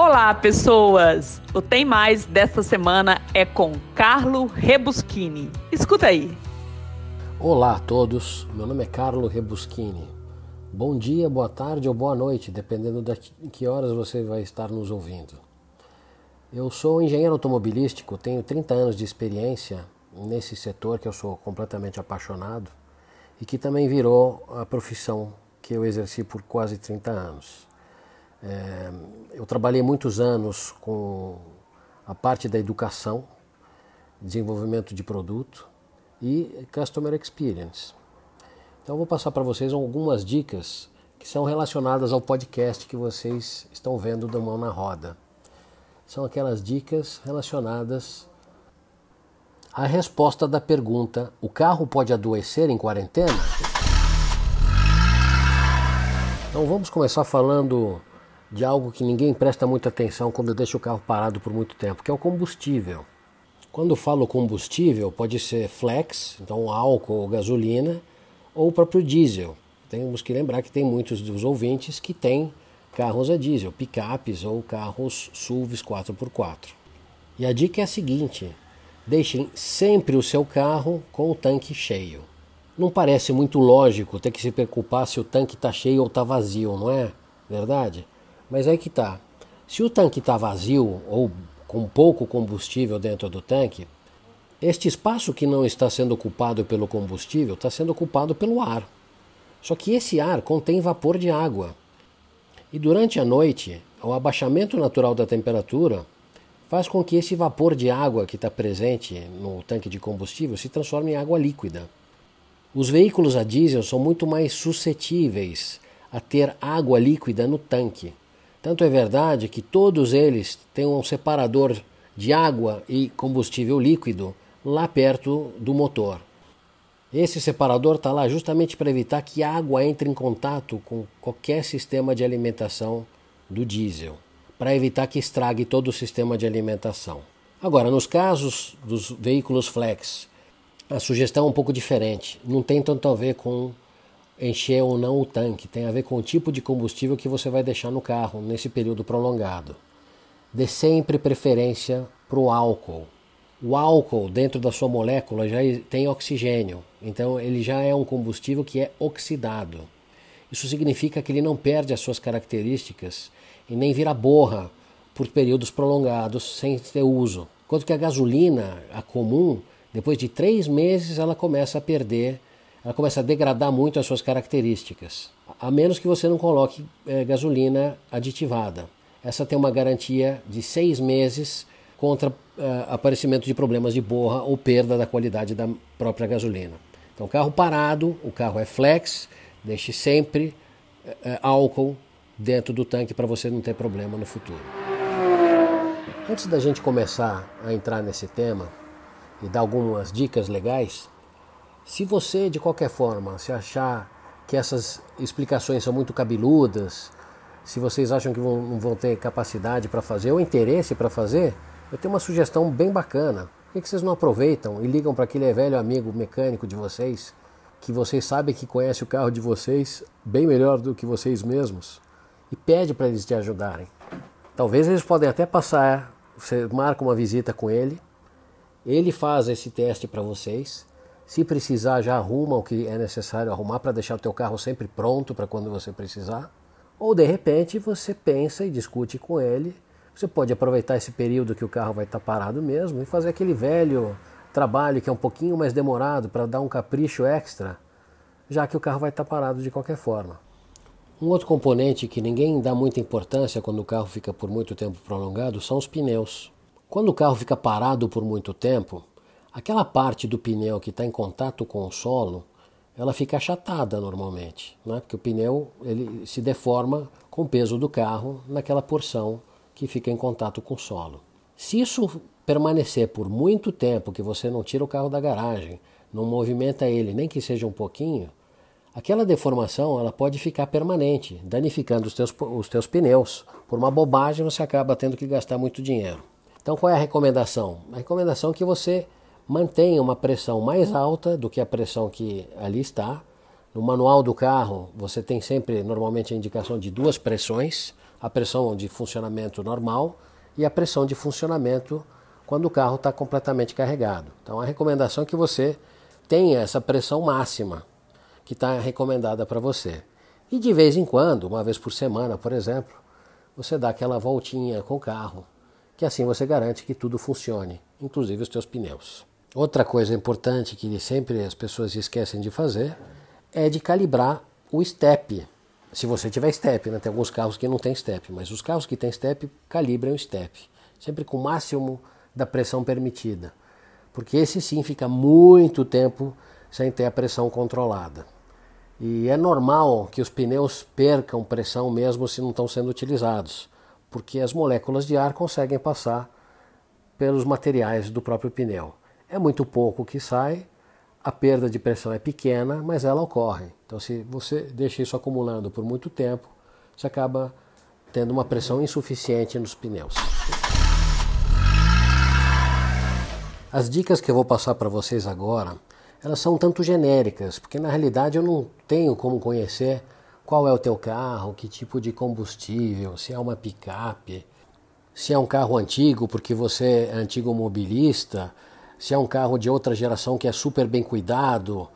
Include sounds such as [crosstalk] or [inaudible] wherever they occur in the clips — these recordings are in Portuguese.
Olá, pessoas! O Tem Mais desta semana é com Carlo Rebuschini. Escuta aí. Olá a todos, meu nome é Carlo Rebuschini. Bom dia, boa tarde ou boa noite, dependendo de que horas você vai estar nos ouvindo. Eu sou engenheiro automobilístico, tenho 30 anos de experiência nesse setor que eu sou completamente apaixonado e que também virou a profissão que eu exerci por quase 30 anos. É, eu trabalhei muitos anos com a parte da educação, desenvolvimento de produto e customer experience. Então vou passar para vocês algumas dicas que são relacionadas ao podcast que vocês estão vendo do Mão na Roda. São aquelas dicas relacionadas à resposta da pergunta: o carro pode adoecer em quarentena? Então vamos começar falando de algo que ninguém presta muita atenção quando deixa o carro parado por muito tempo, que é o combustível. Quando falo combustível, pode ser flex, então álcool ou gasolina, ou o próprio diesel. Temos que lembrar que tem muitos dos ouvintes que têm carros a diesel, picapes ou carros SUVs 4x4. E a dica é a seguinte: deixem sempre o seu carro com o tanque cheio. Não parece muito lógico ter que se preocupar se o tanque está cheio ou está vazio, não é? Verdade? Mas aí que tá. Se o tanque está vazio ou com pouco combustível dentro do tanque, este espaço que não está sendo ocupado pelo combustível está sendo ocupado pelo ar. Só que esse ar contém vapor de água. E durante a noite, o abaixamento natural da temperatura faz com que esse vapor de água que está presente no tanque de combustível se transforme em água líquida. Os veículos a diesel são muito mais suscetíveis a ter água líquida no tanque. Tanto é verdade que todos eles têm um separador de água e combustível líquido lá perto do motor. Esse separador está lá justamente para evitar que a água entre em contato com qualquer sistema de alimentação do diesel, para evitar que estrague todo o sistema de alimentação. Agora, nos casos dos veículos flex, a sugestão é um pouco diferente. Não tem tanto a ver com encher ou não o tanque, tem a ver com o tipo de combustível que você vai deixar no carro nesse período prolongado. Dê sempre preferência para o álcool. O álcool dentro da sua molécula já tem oxigênio, então ele já é um combustível que é oxidado. Isso significa que ele não perde as suas características e nem vira borra por períodos prolongados sem ter uso. Enquanto que a gasolina, a comum, depois de três meses ela começa a perder ela começa a degradar muito as suas características, a menos que você não coloque é, gasolina aditivada. Essa tem uma garantia de seis meses contra é, aparecimento de problemas de borra ou perda da qualidade da própria gasolina. Então, carro parado, o carro é flex, deixe sempre é, álcool dentro do tanque para você não ter problema no futuro. Antes da gente começar a entrar nesse tema e dar algumas dicas legais, se você, de qualquer forma, se achar que essas explicações são muito cabeludas, se vocês acham que não vão ter capacidade para fazer ou interesse para fazer, eu tenho uma sugestão bem bacana. Por que vocês não aproveitam e ligam para aquele velho amigo mecânico de vocês, que vocês sabem que conhece o carro de vocês bem melhor do que vocês mesmos, e pede para eles te ajudarem? Talvez eles podem até passar, você marca uma visita com ele, ele faz esse teste para vocês se precisar, já arruma o que é necessário arrumar para deixar o teu carro sempre pronto para quando você precisar. Ou de repente você pensa e discute com ele. Você pode aproveitar esse período que o carro vai estar tá parado mesmo e fazer aquele velho trabalho que é um pouquinho mais demorado para dar um capricho extra, já que o carro vai estar tá parado de qualquer forma. Um outro componente que ninguém dá muita importância quando o carro fica por muito tempo prolongado são os pneus. Quando o carro fica parado por muito tempo, Aquela parte do pneu que está em contato com o solo, ela fica achatada normalmente, né? porque o pneu ele se deforma com o peso do carro naquela porção que fica em contato com o solo. Se isso permanecer por muito tempo, que você não tira o carro da garagem, não movimenta ele, nem que seja um pouquinho, aquela deformação ela pode ficar permanente, danificando os teus, os teus pneus. Por uma bobagem você acaba tendo que gastar muito dinheiro. Então qual é a recomendação? A recomendação é que você mantenha uma pressão mais alta do que a pressão que ali está. No manual do carro, você tem sempre normalmente a indicação de duas pressões, a pressão de funcionamento normal e a pressão de funcionamento quando o carro está completamente carregado. Então a recomendação é que você tenha essa pressão máxima que está recomendada para você. E de vez em quando, uma vez por semana, por exemplo, você dá aquela voltinha com o carro, que assim você garante que tudo funcione, inclusive os teus pneus. Outra coisa importante que sempre as pessoas esquecem de fazer é de calibrar o step. Se você tiver step, né? tem alguns carros que não tem step, mas os carros que têm step calibram o step, sempre com o máximo da pressão permitida, porque esse sim fica muito tempo sem ter a pressão controlada. E é normal que os pneus percam pressão mesmo se não estão sendo utilizados, porque as moléculas de ar conseguem passar pelos materiais do próprio pneu. É muito pouco que sai, a perda de pressão é pequena, mas ela ocorre. Então, se você deixa isso acumulando por muito tempo, você acaba tendo uma pressão insuficiente nos pneus. As dicas que eu vou passar para vocês agora elas são tanto genéricas, porque na realidade eu não tenho como conhecer qual é o teu carro, que tipo de combustível, se é uma picape, se é um carro antigo porque você é antigo mobilista, se é um carro de outra geração que é super bem cuidado,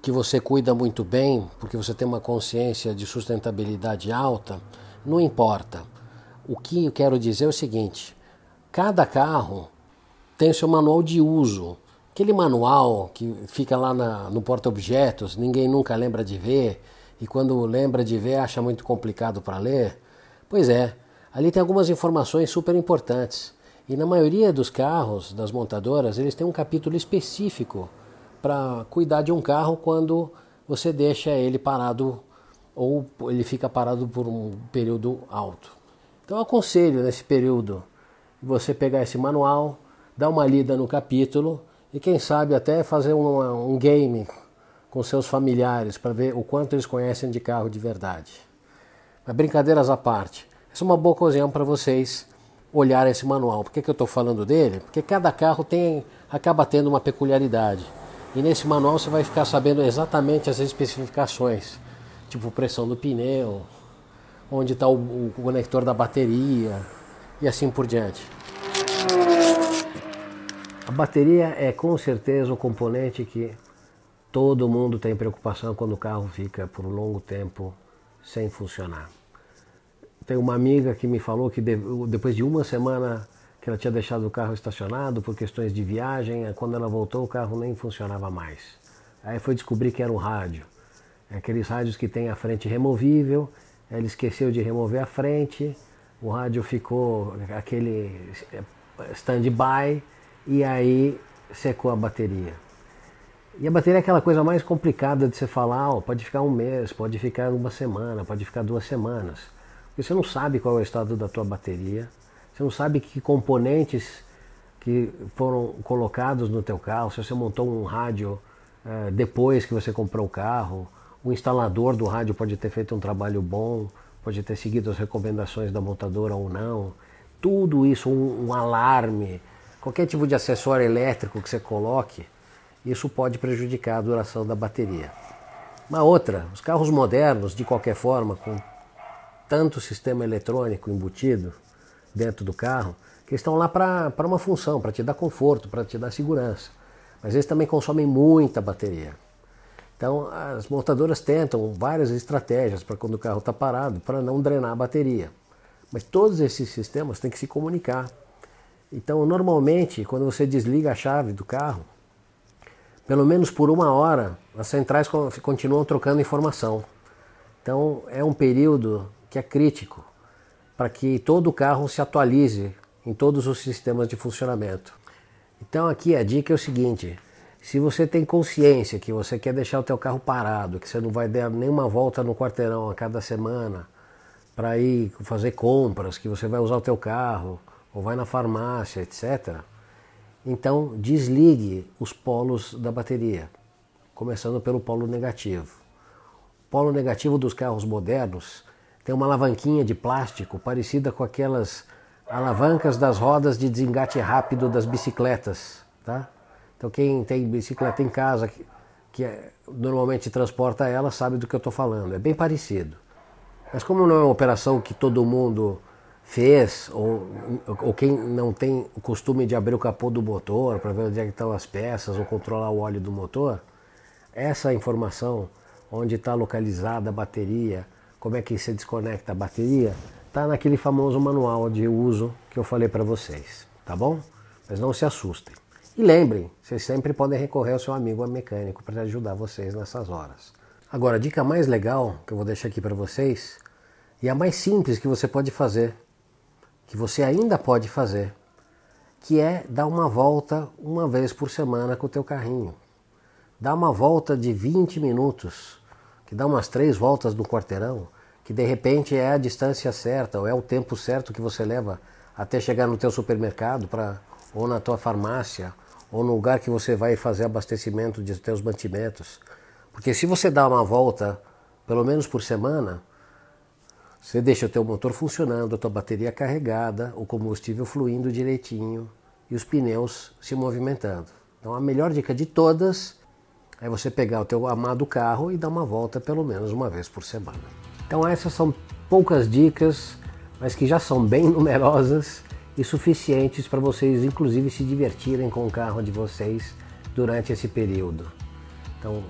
que você cuida muito bem porque você tem uma consciência de sustentabilidade alta, não importa. O que eu quero dizer é o seguinte: cada carro tem seu manual de uso. Aquele manual que fica lá na, no porta-objetos, ninguém nunca lembra de ver, e quando lembra de ver acha muito complicado para ler. Pois é, ali tem algumas informações super importantes. E na maioria dos carros, das montadoras, eles têm um capítulo específico para cuidar de um carro quando você deixa ele parado ou ele fica parado por um período alto. Então aconselho nesse período você pegar esse manual, dar uma lida no capítulo e quem sabe até fazer um, um game com seus familiares para ver o quanto eles conhecem de carro de verdade. Mas brincadeiras à parte, essa é uma boa ocasião para vocês olhar esse manual. Por que, que eu estou falando dele? Porque cada carro tem, acaba tendo uma peculiaridade. E nesse manual você vai ficar sabendo exatamente as especificações, tipo pressão do pneu, onde está o, o conector da bateria e assim por diante. A bateria é com certeza o componente que todo mundo tem preocupação quando o carro fica por um longo tempo sem funcionar. Tem uma amiga que me falou que depois de uma semana que ela tinha deixado o carro estacionado por questões de viagem, quando ela voltou o carro nem funcionava mais. Aí foi descobrir que era um rádio. É aqueles rádios que tem a frente removível, ela esqueceu de remover a frente, o rádio ficou aquele stand-by e aí secou a bateria. E a bateria é aquela coisa mais complicada de você falar, oh, pode ficar um mês, pode ficar uma semana, pode ficar duas semanas. Porque você não sabe qual é o estado da tua bateria, você não sabe que componentes que foram colocados no teu carro, se você montou um rádio é, depois que você comprou o carro, o instalador do rádio pode ter feito um trabalho bom, pode ter seguido as recomendações da montadora ou não. Tudo isso, um, um alarme, Qualquer tipo de acessório elétrico que você coloque, isso pode prejudicar a duração da bateria. Uma outra, os carros modernos, de qualquer forma, com tanto sistema eletrônico embutido dentro do carro, que estão lá para uma função, para te dar conforto, para te dar segurança. Mas eles também consomem muita bateria. Então as montadoras tentam várias estratégias para quando o carro está parado, para não drenar a bateria. Mas todos esses sistemas têm que se comunicar. Então, normalmente, quando você desliga a chave do carro, pelo menos por uma hora, as centrais continuam trocando informação. Então, é um período que é crítico para que todo o carro se atualize em todos os sistemas de funcionamento. Então, aqui a dica é o seguinte: se você tem consciência que você quer deixar o teu carro parado, que você não vai dar nenhuma volta no quarteirão a cada semana para ir fazer compras, que você vai usar o teu carro, ou vai na farmácia, etc. Então desligue os polos da bateria, começando pelo polo negativo. O polo negativo dos carros modernos tem uma alavanquinha de plástico parecida com aquelas alavancas das rodas de desengate rápido das bicicletas, tá? Então quem tem bicicleta em casa que, que é, normalmente transporta ela sabe do que eu estou falando. É bem parecido. Mas como não é uma operação que todo mundo fez, ou, ou quem não tem o costume de abrir o capô do motor para ver onde é estão as peças ou controlar o óleo do motor, essa informação, onde está localizada a bateria, como é que se desconecta a bateria, está naquele famoso manual de uso que eu falei para vocês, tá bom? Mas não se assustem. E lembrem, vocês sempre podem recorrer ao seu amigo mecânico para ajudar vocês nessas horas. Agora, a dica mais legal que eu vou deixar aqui para vocês, e a mais simples que você pode fazer, que você ainda pode fazer, que é dar uma volta uma vez por semana com o teu carrinho. Dá uma volta de 20 minutos, que dá umas três voltas no quarteirão, que de repente é a distância certa, ou é o tempo certo que você leva até chegar no teu supermercado para ou na tua farmácia, ou no lugar que você vai fazer abastecimento de teus mantimentos. Porque se você dá uma volta, pelo menos por semana, você deixa o teu motor funcionando, a tua bateria carregada, o combustível fluindo direitinho e os pneus se movimentando. Então a melhor dica de todas é você pegar o teu amado carro e dar uma volta pelo menos uma vez por semana. Então essas são poucas dicas, mas que já são bem [laughs] numerosas e suficientes para vocês inclusive se divertirem com o carro de vocês durante esse período. Então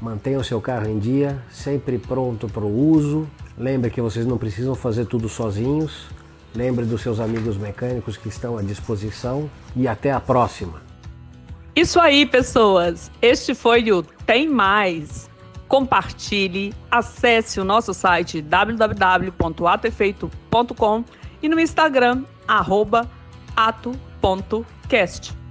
mantenha o seu carro em dia, sempre pronto para o uso Lembre que vocês não precisam fazer tudo sozinhos. Lembre dos seus amigos mecânicos que estão à disposição e até a próxima. Isso aí, pessoas. Este foi o Tem Mais. Compartilhe, acesse o nosso site www.atefeito.com e no Instagram ato.cast.